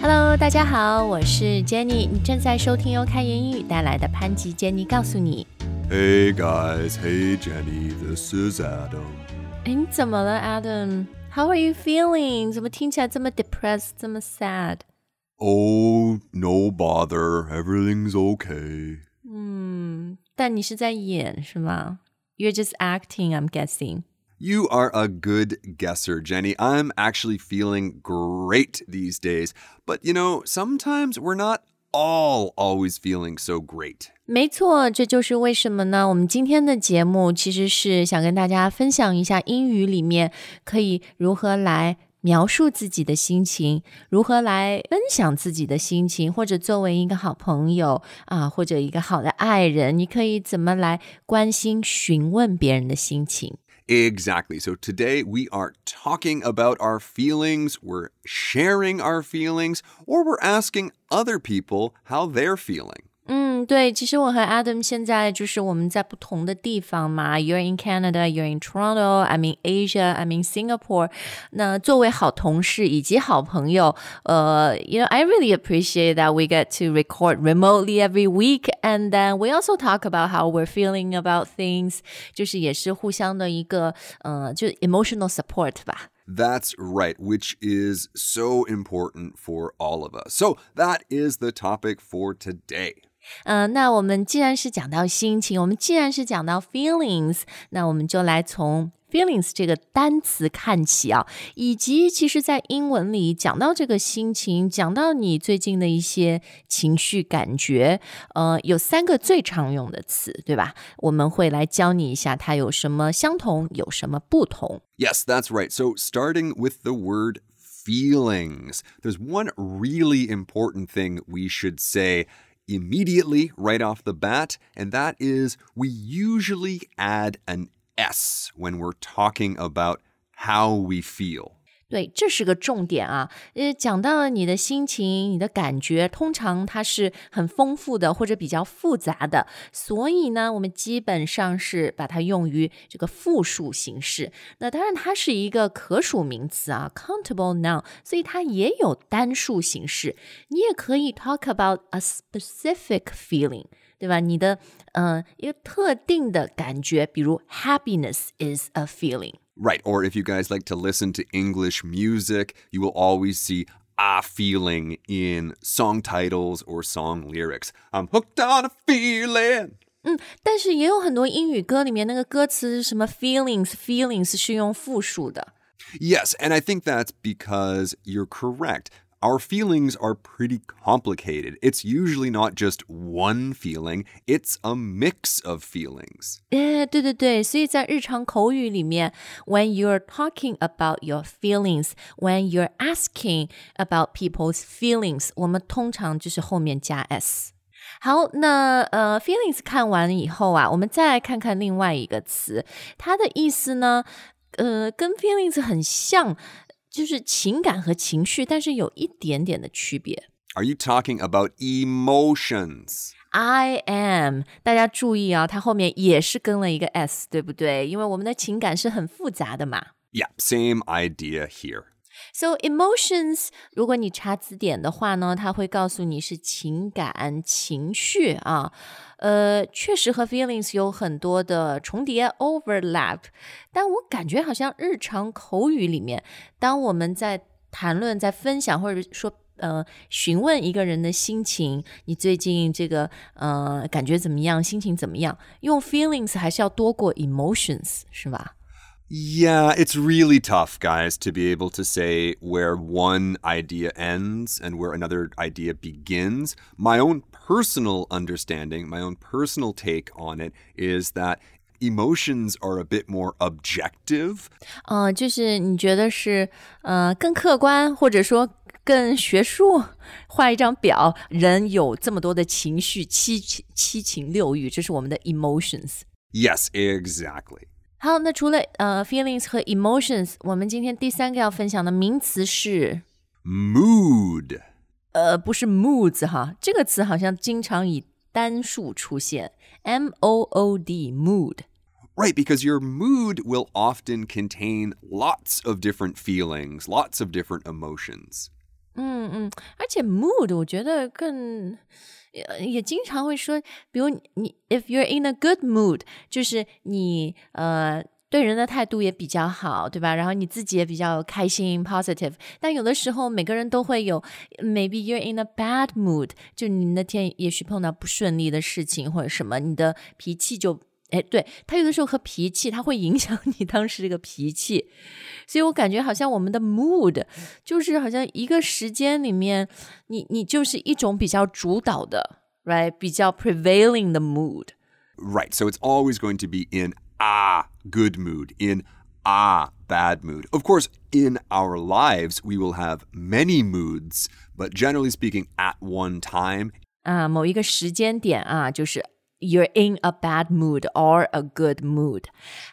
Hello，大家好，我是 Jenny，你正在收听由开言英语带来的潘吉 Jenny 告诉你。 Hey guys, hey Jenny, this is Adam. 哎，你怎么了，Adam？How are you feeling？怎么听起来这么 depressed，这么 sad？ Oh, no bother, everything's okay. 嗯，但你是在演是吗？You're just acting, I'm guessing. You are a good guesser, Jenny. I'm actually feeling great these days. But you know, sometimes we're not all always feeling so great. 没错，这就是为什么呢？我们今天的节目其实是想跟大家分享一下英语里面可以如何来描述自己的心情，如何来分享自己的心情，或者作为一个好朋友啊，或者一个好的爱人，你可以怎么来关心、询问别人的心情。 Exactly. So today we are talking about our feelings, we're sharing our feelings, or we're asking other people how they're feeling. 嗯，对，其实我和 Adam 现在就是我们在不同的地方嘛。You're in Canada, you're in Toronto, I'm in Asia, I'm in Singapore。那作为好同事以及好朋友，呃，you know, I really appreciate that we get to record remotely every week, and then we also talk about how we're feeling about things，就是也是互相的一个，呃，就是 emotional support 吧。 That's right, which is so important for all of us. So that is the topic for today. 嗯、那我们既然是讲到心情，我们既然是讲到 feelings，那我们就来从 feelings 这个单词看起啊，以及其实在英文里讲到这个心情，讲到你最近的一些情绪感觉，呃，有三个最常用的词，对吧？我们会来教你一下它有什么相同，有什么不同。 Yes, that's right. So starting with the word feelings, there's one really important thing we should say immediately right off the bat, and that is we usually add an S when we're talking about how we feel. 对，这是个重点啊！呃，讲到了你的心情、你的感觉，通常它是很丰富的或者比较复杂的，所以呢，我们基本上是把它用于这个复数形式。那当然，它是一个可数名词啊，countable noun，所以它也有单数形式。你也可以 talk about a specific feeling。对吧？你的呃一个特定的感觉，比如 happiness is a feeling。Right. Or if you guys like to listen to English music, you will always see a feeling in song titles or song lyrics. I'm hooked on a feeling. 但是也有很多英语歌里面那个歌词是什么 feelings feelings 是用复数的。 Yes, and I think that's because you're correct. Our feelings are pretty complicated. It's usually not just one feeling, it's a mix of feelings. 哎，对对对，所以在日常口语里面，when you're talking about your feelings，when you're asking about people's feelings，我们通常就是后面加 s。好，那呃，feelings 看完以后啊，我们再来看看另外一个词，它的意思呢，呃，跟 feelings 很像， 就是情感和情绪，但是有一点点的区别。Are you talking about emotions? I am，大家注意啊，它后面也是跟了一个 s，对不对？因为我们的情感是很复杂的嘛。Yeah, same idea here. So emotions，如果你查词典的话呢，它会告诉你是情感、情绪啊。呃，确实和 feelings 有很多的重叠 overlap，但我感觉好像日常口语里面，当我们在谈论、在分享或者说呃询问一个人的心情，你最近这个呃感觉怎么样，心情怎么样，用 feelings 还是要多过 emotions，是吧？Yeah, it's really tough, guys, to be able to say where one idea ends and where another idea begins. My own personal understanding, my own personal take on it is that emotions are a bit more objective. 嗯、就是你觉得是呃更客观，或者说更学术，画一张表，人有这么多的情绪，七情七情六欲，这是我们的 emotions。 Yes, exactly. 好，那除了呃 feelings 和 emotions，我们今天第三个要分享的名词是 Mood. 呃不是 moods 哈，这个词好像经常以单数出现，m o o d mood。 Right, because your mood will often contain lots of different feelings, lots of different emotions. 嗯嗯，而且 mood 我觉得更 也也经常会说，比如你 if you're in a good mood，就是你呃对人的态度也比较好，对吧？然后你自己也比较开心 positive。但有的时候每个人都会有，maybe you're in a bad mood，就你那天也许碰到不顺利的事情或者什么，你的脾气就。哎，对他有的时候和脾气，他会影响你当时这个脾气，所以我感觉好像我们的 mood 就是好像一个时间里面，你你就是一种比较主导的，right，比较 prevailing 的 mood。 Right. So it's always going to be in a good mood, in a bad mood. Of course, in our lives, we will have many moods, but generally speaking, at one time, 啊，某一个时间点啊，就是 you're in a bad mood or a good mood。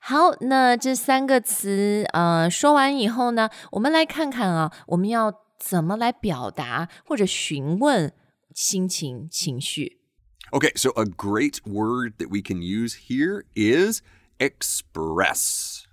好，那这三个词呃说完以后呢，我们来看看啊，我们要怎么来表达或者询问心情情绪。 Okay, so a great word that we can use here is express.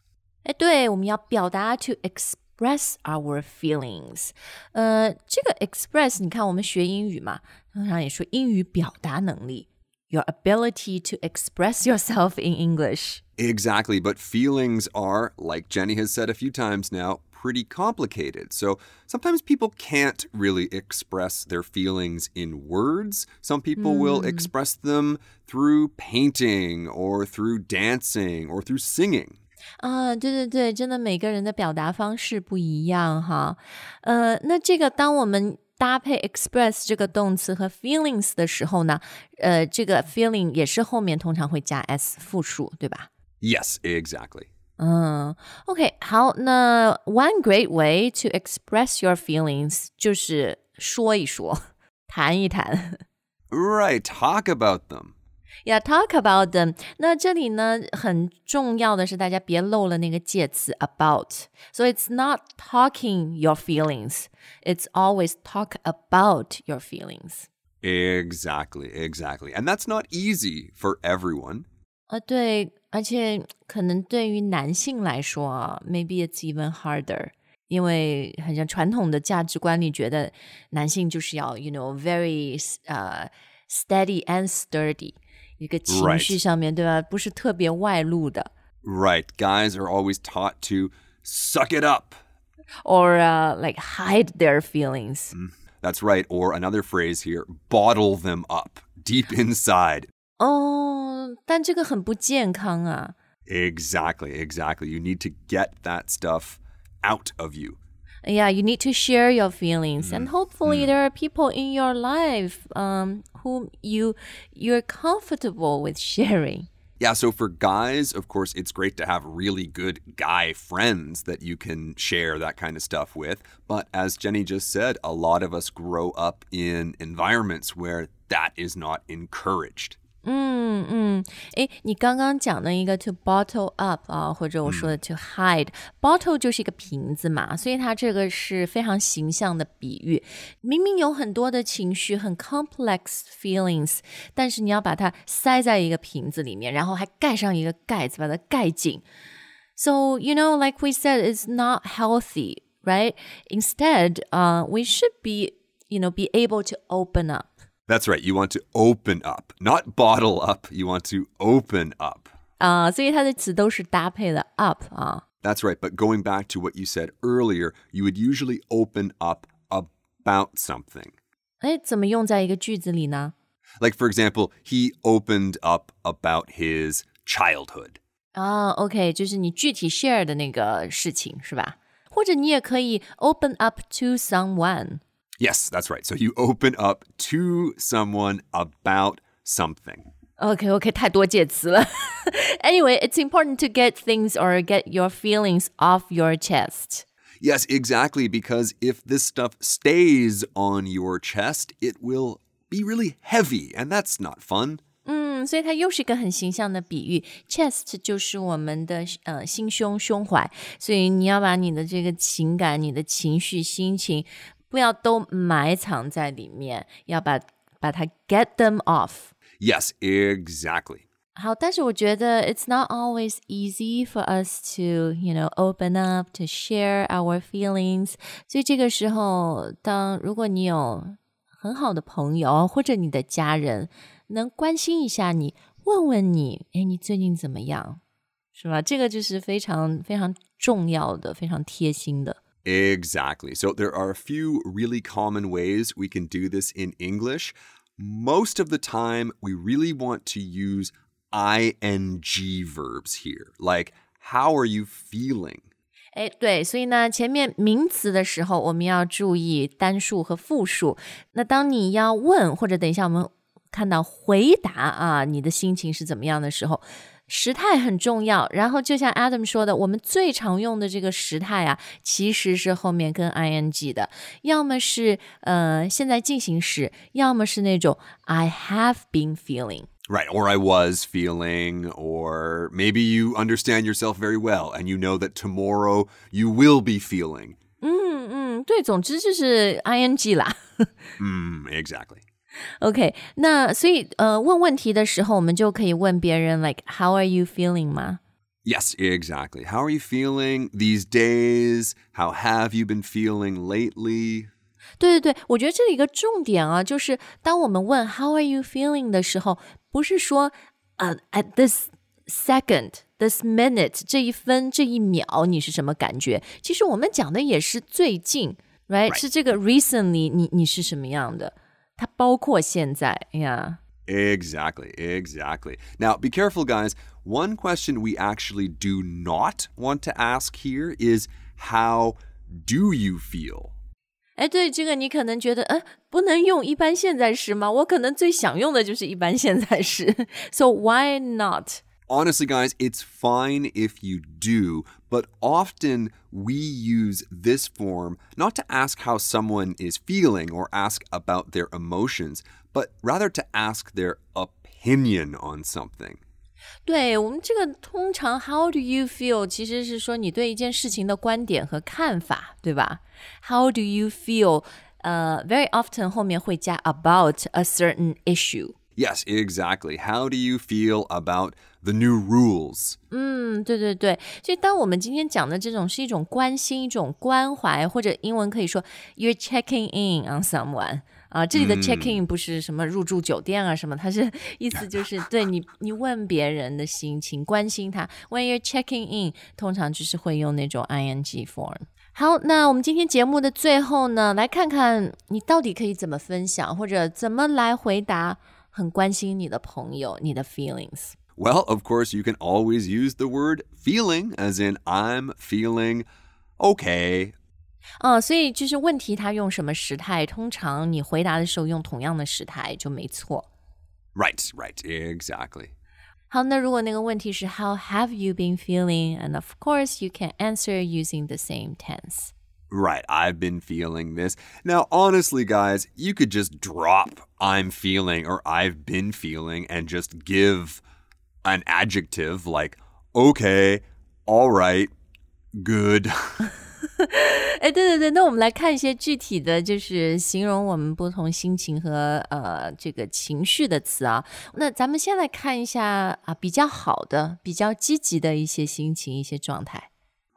哎，对，我们要表达 to express our feelings。呃，这个 express，你看我们学英语嘛，通常也说英语表达能力 ，your ability to express yourself in English。 Exactly, but feelings are, like Jenny has said a few times now, pretty complicated. So sometimes people can't really express their feelings in words. Some people will express them through painting or through dancing or through singing. 啊，对对对，真的每个人的表达方式不一样哈。呃，那这个当我们 搭配 express 这个动词和 feelings 的时候呢，呃，这个 feeling 也是后面通常会加 s 复数，对吧？ Yes, exactly. 嗯，OK，好，那 one great way to express your feelings 就是说一说，谈一谈。 Right, talk about them. Yeah, talk about them. 那这里呢，很重要的是大家别漏了那个介词 about. So it's not talking your feelings. It's always talk about your feelings. Exactly, exactly. And that's not easy for everyone. 啊，对，而且可能对于男性来说啊，maybe it's even harder，因为好像传统的价值观里觉得男性就是要，you know very 呃、steady and sturdy， 一个情 Right. 绪上面对吧，不是特别外露的 Right, guys are always taught to suck it up. ，or、uh, like hide their feelings。 That's right. Or another phrase here bottle them up deep inside. 哦，但这个很不健康啊。 Exactly, exactly. You need to get that stuff out of you. Yeah, you need to share your feelings, and hopefully there are people in your life um, whom you you're comfortable with sharing. Yeah, so for guys, of course, it's great to have really good guy friends that you can share that kind of stuff with. But as Jenny just said, a lot of us grow up in environments where that is not encouraged. 嗯嗯，诶，你刚刚讲的一个 to bottle up 啊，或者我说的 to hide，bottle 就是一个瓶子嘛，所以它这个是非常形象的比喻。明明有很多的情绪，很 complex feelings，但是你要把它塞在一个瓶子里面，然后还盖上一个盖子，把它盖紧。So you know, like we said, it's not healthy, right? Instead, uh, we should be, you know, be able to open up. That's right. You want to open up, not bottle up. You want to open up. 啊、所以它的词都是搭配了 up 啊。 That's right. But going back to what you said earlier, you would usually open up about something. 哎，怎么用在一个句子里呢？ Like, for example, he opened up about his childhood. 啊，OK，就是你具体 share 的那个事情是吧？或者你也可以 open up to someone。 Yes, that's right. So you open up to someone about something. OK OK，太多介词了。anyway, it's important to get things or get your feelings off your chest. Yes, exactly. Because if this stuff stays on your chest, it will be really heavy, and that's not fun. 嗯，所以它又是一个很形象的比喻。Chest 就是我们的呃心胸、胸怀，所以你要把你的这个情感、你的情绪、心情， 不要都埋藏在里面，要把把它 get them off。 Yes, exactly. 好，但是我觉得 it's not always easy for us to, you know, open up to share our feelings。所以这个时候，当如果你有很好的朋友或者你的家人能关心一下你，问问你，哎，你最近怎么样？是吧？这个就是非常非常重要的，非常贴心的。 Exactly. So there are a few really common ways we can do this in English. Most of the time, we really want to use ing verbs here. Like, how are you feeling? 哎，对，所以呢，前面名词的时候，我们要注意单数和复数。那当你要问，或者等一下我们看到回答啊，你的心情是怎么样的时候， 时态很重要。然后就像 Adam 说的，我们最常用的这个时态啊，其实是后面跟 ing 的，要么是呃现在进行时，要么是那种 I have been feeling。Right, or I was feeling, or maybe you understand yourself very well and you know that tomorrow you will be feeling. 嗯嗯，对，总之就是 ing 啦。嗯，exactly. OK，那所以呃，问问题的时候，我们就可以问别人 like How are you feeling 吗？Yes, exactly. How are you feeling these days? How have you been feeling lately? 对对对，我觉得这里一个重点啊，就是当我们问 How are you feeling 的时候，不是说呃、uh, at this second this minute 这一分这一秒你是什么感觉？其实我们讲的也是最近，right？, right. 是这个 recently 你你是什么样的？ 它包括现在，yeah。Exactly, exactly. Now, be careful, guys. One question we actually do not want to ask here is how do you feel? 哎，对这个你可能觉得，呃，不能用一般现在时吗？我可能最想用的就是一般现在时。So why not? Honestly, guys, it's fine if you do, but often we use this form not to ask how someone is feeling or ask about their emotions, but rather to ask their opinion on something. 对我们这个通常 How do you feel 其实是说你对一件事情的观点和看法，对吧？How do you feel？呃、uh,，very often 后面会加 about a certain issue。 Yes, exactly. How do you feel about the new rules? 嗯，对对对。所以当我们今天讲的这种是一种关心、一种关怀，或者英文可以说 you're checking in on someone。啊，这里的 check in 不是什么入住酒店啊什么，它是意思就是对你，你问别人的心情，关心他。When you're checking in，通常就是会用那种 ing form。好，那我们今天节目的最后呢，来看看你到底可以怎么分享，或者怎么来回答。 很关心你的朋友，你的 feelings. Well, of course, you can always use the word feeling, as in I'm feeling okay. 啊、所以就是问题它用什么时态，通常你回答的时候用同样的时态就没错。 Right, right, exactly. 好，那如果那个问题是 How have you been feeling? And of course, you can answer using the same tense. Right, I've been feeling this. Now, honestly, guys, you could just drop I'm feeling or I've been feeling and just give an adjective like okay, all right, good. 哎，对对对，那我们来看一些具体的，就是形容我们不同心情和呃这个情绪的词啊。那咱们先来看一下啊，比较好的、比较积极的一些心情、一些状态。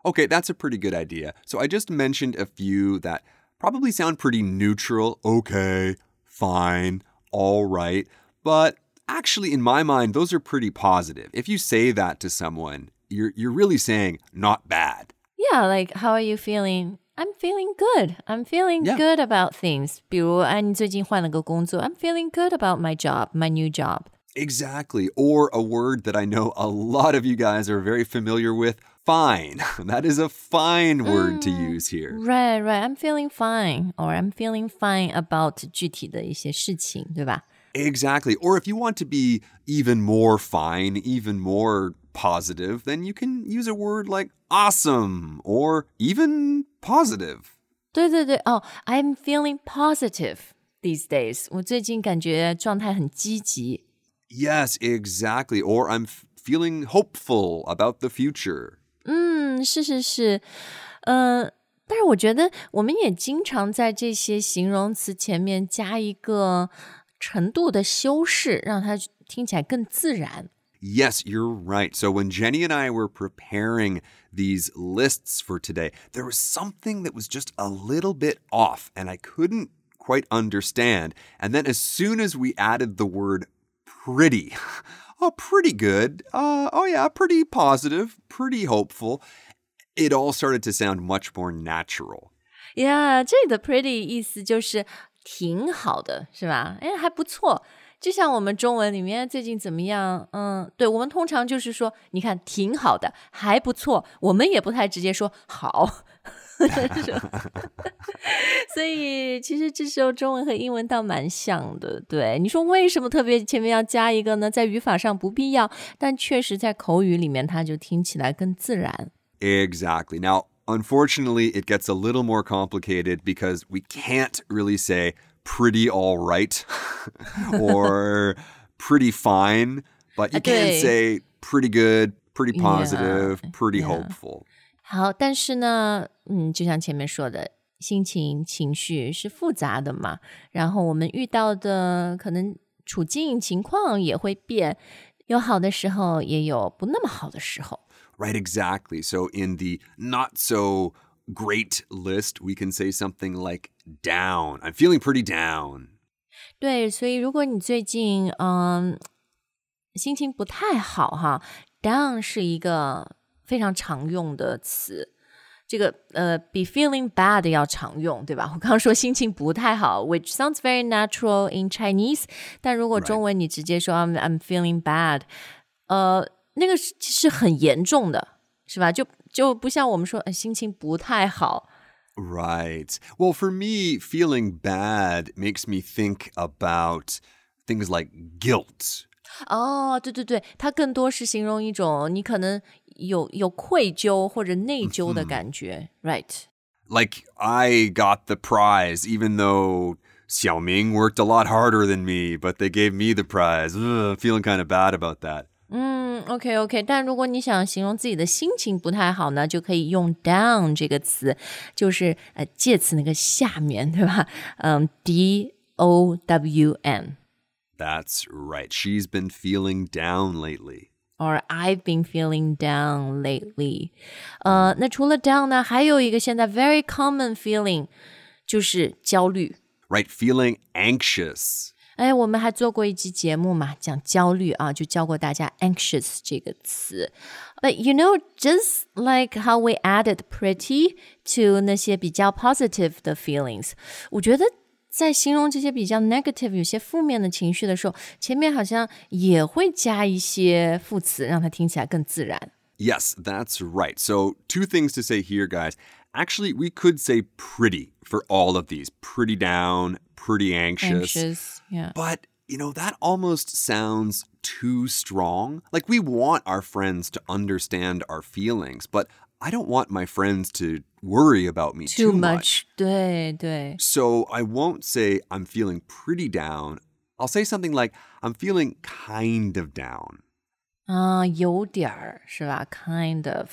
Okay, that's a pretty good idea. So I just mentioned a few that probably sound pretty neutral. Okay, fine, all right. But actually, in my mind, those are pretty positive. If you say that to someone, you're, you're really saying not bad. Yeah, like how are you feeling? I'm feeling good. I'm feeling Yeah. good about things. 比如，哎，你最近换了个工作。I'm feeling good about my job, my new job. Exactly. Or a word that I know a lot of you guys are very familiar with fine. That is a fine word to use here. Right, right. I'm feeling fine, or I'm feeling fine about 具体的一些事情，对吧？ Exactly. Or if you want to be even more fine, even more positive, then you can use a word like awesome or even positive. 对对对，哦，I'm feeling positive these days。我最近感觉状态很积极。 Yes, exactly. Or I'm f- feeling hopeful about the future. 嗯，是是是，呃，但是我觉得我们也经常在这些形容词前面加一个程度的修饰，让它听起来更自然。 Yes, you're right. So when Jenny and I were preparing these lists for today, there was something that was just a little bit off and I couldn't quite understand. And then as soon as we added the word pretty, oh, pretty good. Uh, oh, yeah, pretty positive, pretty hopeful. It all started to sound much more natural. Yeah，这里的 pretty 意思就是挺好的，是吧？哎，还不错。就像我们中文里面最近怎么样？嗯，对，我们通常就是说，你看挺好的，还不错。我们也不太直接说好。 所以其实这时候中文和英文倒蛮像的。对，你说为什么特别前面要加一个呢？在语法上不必要，但确实在口语里面它就听起来更自然。Exactly. Now, unfortunately, it gets a little more complicated because we can't really say pretty all right or pretty fine, but you can say pretty good, pretty positive, yeah, pretty yeah. hopeful. 好，但是呢，嗯，就像前面说的，心情、情绪是复杂的嘛，然后我们遇到的可能处境、情况也会变，有好的时候，也有不那么好的时候。Right, exactly. So in the not so great list, we can say something like down. I'm feeling pretty down. 对，所以如果你最近嗯心情不太好哈，down 是一个 非常常用的词。这个呃比 feeling bad 要常用，对吧？我刚刚说心情不太好，which sounds very natural in Chinese，但如果中文你直接说 I'm I'm feeling bad，呃，那个是是很严重的，是吧？就就不像我们说、呃、心情不太好。 Right. Well, for me, feeling bad makes me think about things like guilt. 哦，对对对，它更多是形容一种你可能 有有愧疚或者内疚的感觉、r i g h t Like I got the prize, even though Xiaoming worked a lot harder than me, but they gave me the prize. Ugh, feeling kind of bad about that. 嗯，OK OK，但如果你想形容自己的心情不太好呢，就可以用 down 这个词，就是呃介词那个下面，对吧？嗯，D O W N。 That's right. She's been feeling down lately. Or I've been feeling down lately。呃，那除了 down 呢，还有一个现在 very common feeling 就是焦虑。 Right? Feeling anxious. 哎，我们还做过一期节目嘛，讲焦虑啊，就教过大家 anxious 这个词。But you know, just like how we added pretty to 那些比较 positive 的 feelings，我觉得 在形容这些比较 negative 有些负面的情绪的时候，前面好像也会加一些副词，让它听起来更自然。 Yes, that's right. So, two things to say here, guys. Actually, we could say pretty for all of these pretty down, pretty Anxious, yeah. But, you know, that almost sounds too strong. Like we want our friends to understand our feelings, but I don't want my friends to worry about me too, Too much，对对。 So I won't say I'm feeling pretty down. I'll say something like I'm feeling kind of down. 啊，有点儿是吧？Kind of，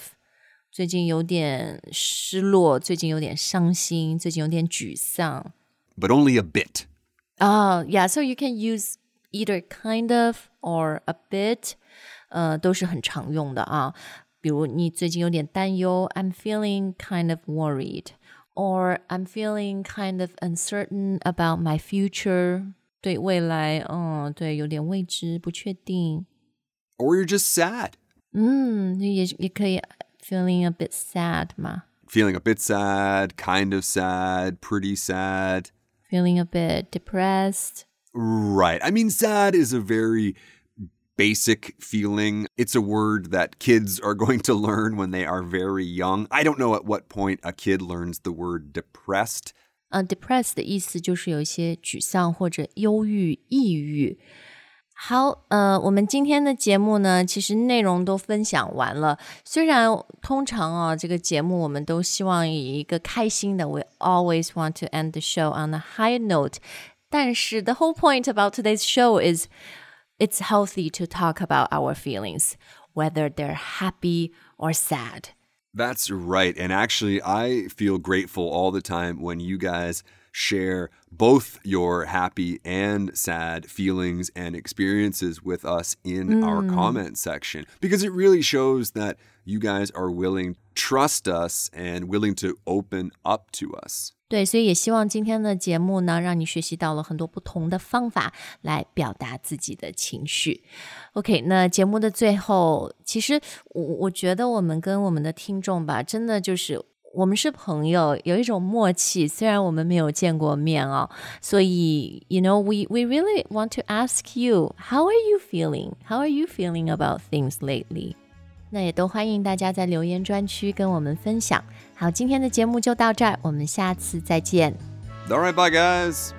最近有点失落，最近有点伤心，最近有点沮丧。 But only a bit. 啊、y e a h so you can use either kind of or a bit，呃，都是很常用的啊。 比如你最近有点担忧，I'm feeling kind of worried，or I'm feeling kind of uncertain about my future。对未来，嗯，对，有点未知，不确定。 Or you're just sad. 嗯，也也可以 feeling a bit sad 嘛 Feeling a bit sad, kind of sad, pretty sad. ，feeling a bit depressed。 Right. I mean, sad is a very basic feeling. It's a word that kids are going to learn when they are very young. I don't know at what point a kid learns the word depressed. 呃，depressed 的意思就是有一些沮丧或者忧郁、抑郁。好，呃，我们今天的节目呢，其实内容都分享完了。虽然通常啊，这个节目我们都希望以一个开心的，we always want to end the show on a high note。但是 the whole point about today's show is it's healthy to talk about our feelings, whether they're happy or sad. That's right. And actually, I feel grateful all the time when you guys share both your happy and sad feelings and experiences with us in our mm. comment section because it really shows that you guys are willing, to trust us, and willing to open up to us. 对，所以也希望今天的节目呢，让你学习到了很多不同的方法来表达自己的情绪。OK，那节目的最后，其实我我觉得我们跟我们的听众吧，真的就是我们是朋友，有一种默契。虽然我们没有见过面哦，所以 you know we we really want to ask you how are you feeling? How are you feeling about things lately? 那也都欢迎大家在留言专区跟我们分享。好，今天的节目就到这儿，我们下次再见。All right, bye, guys.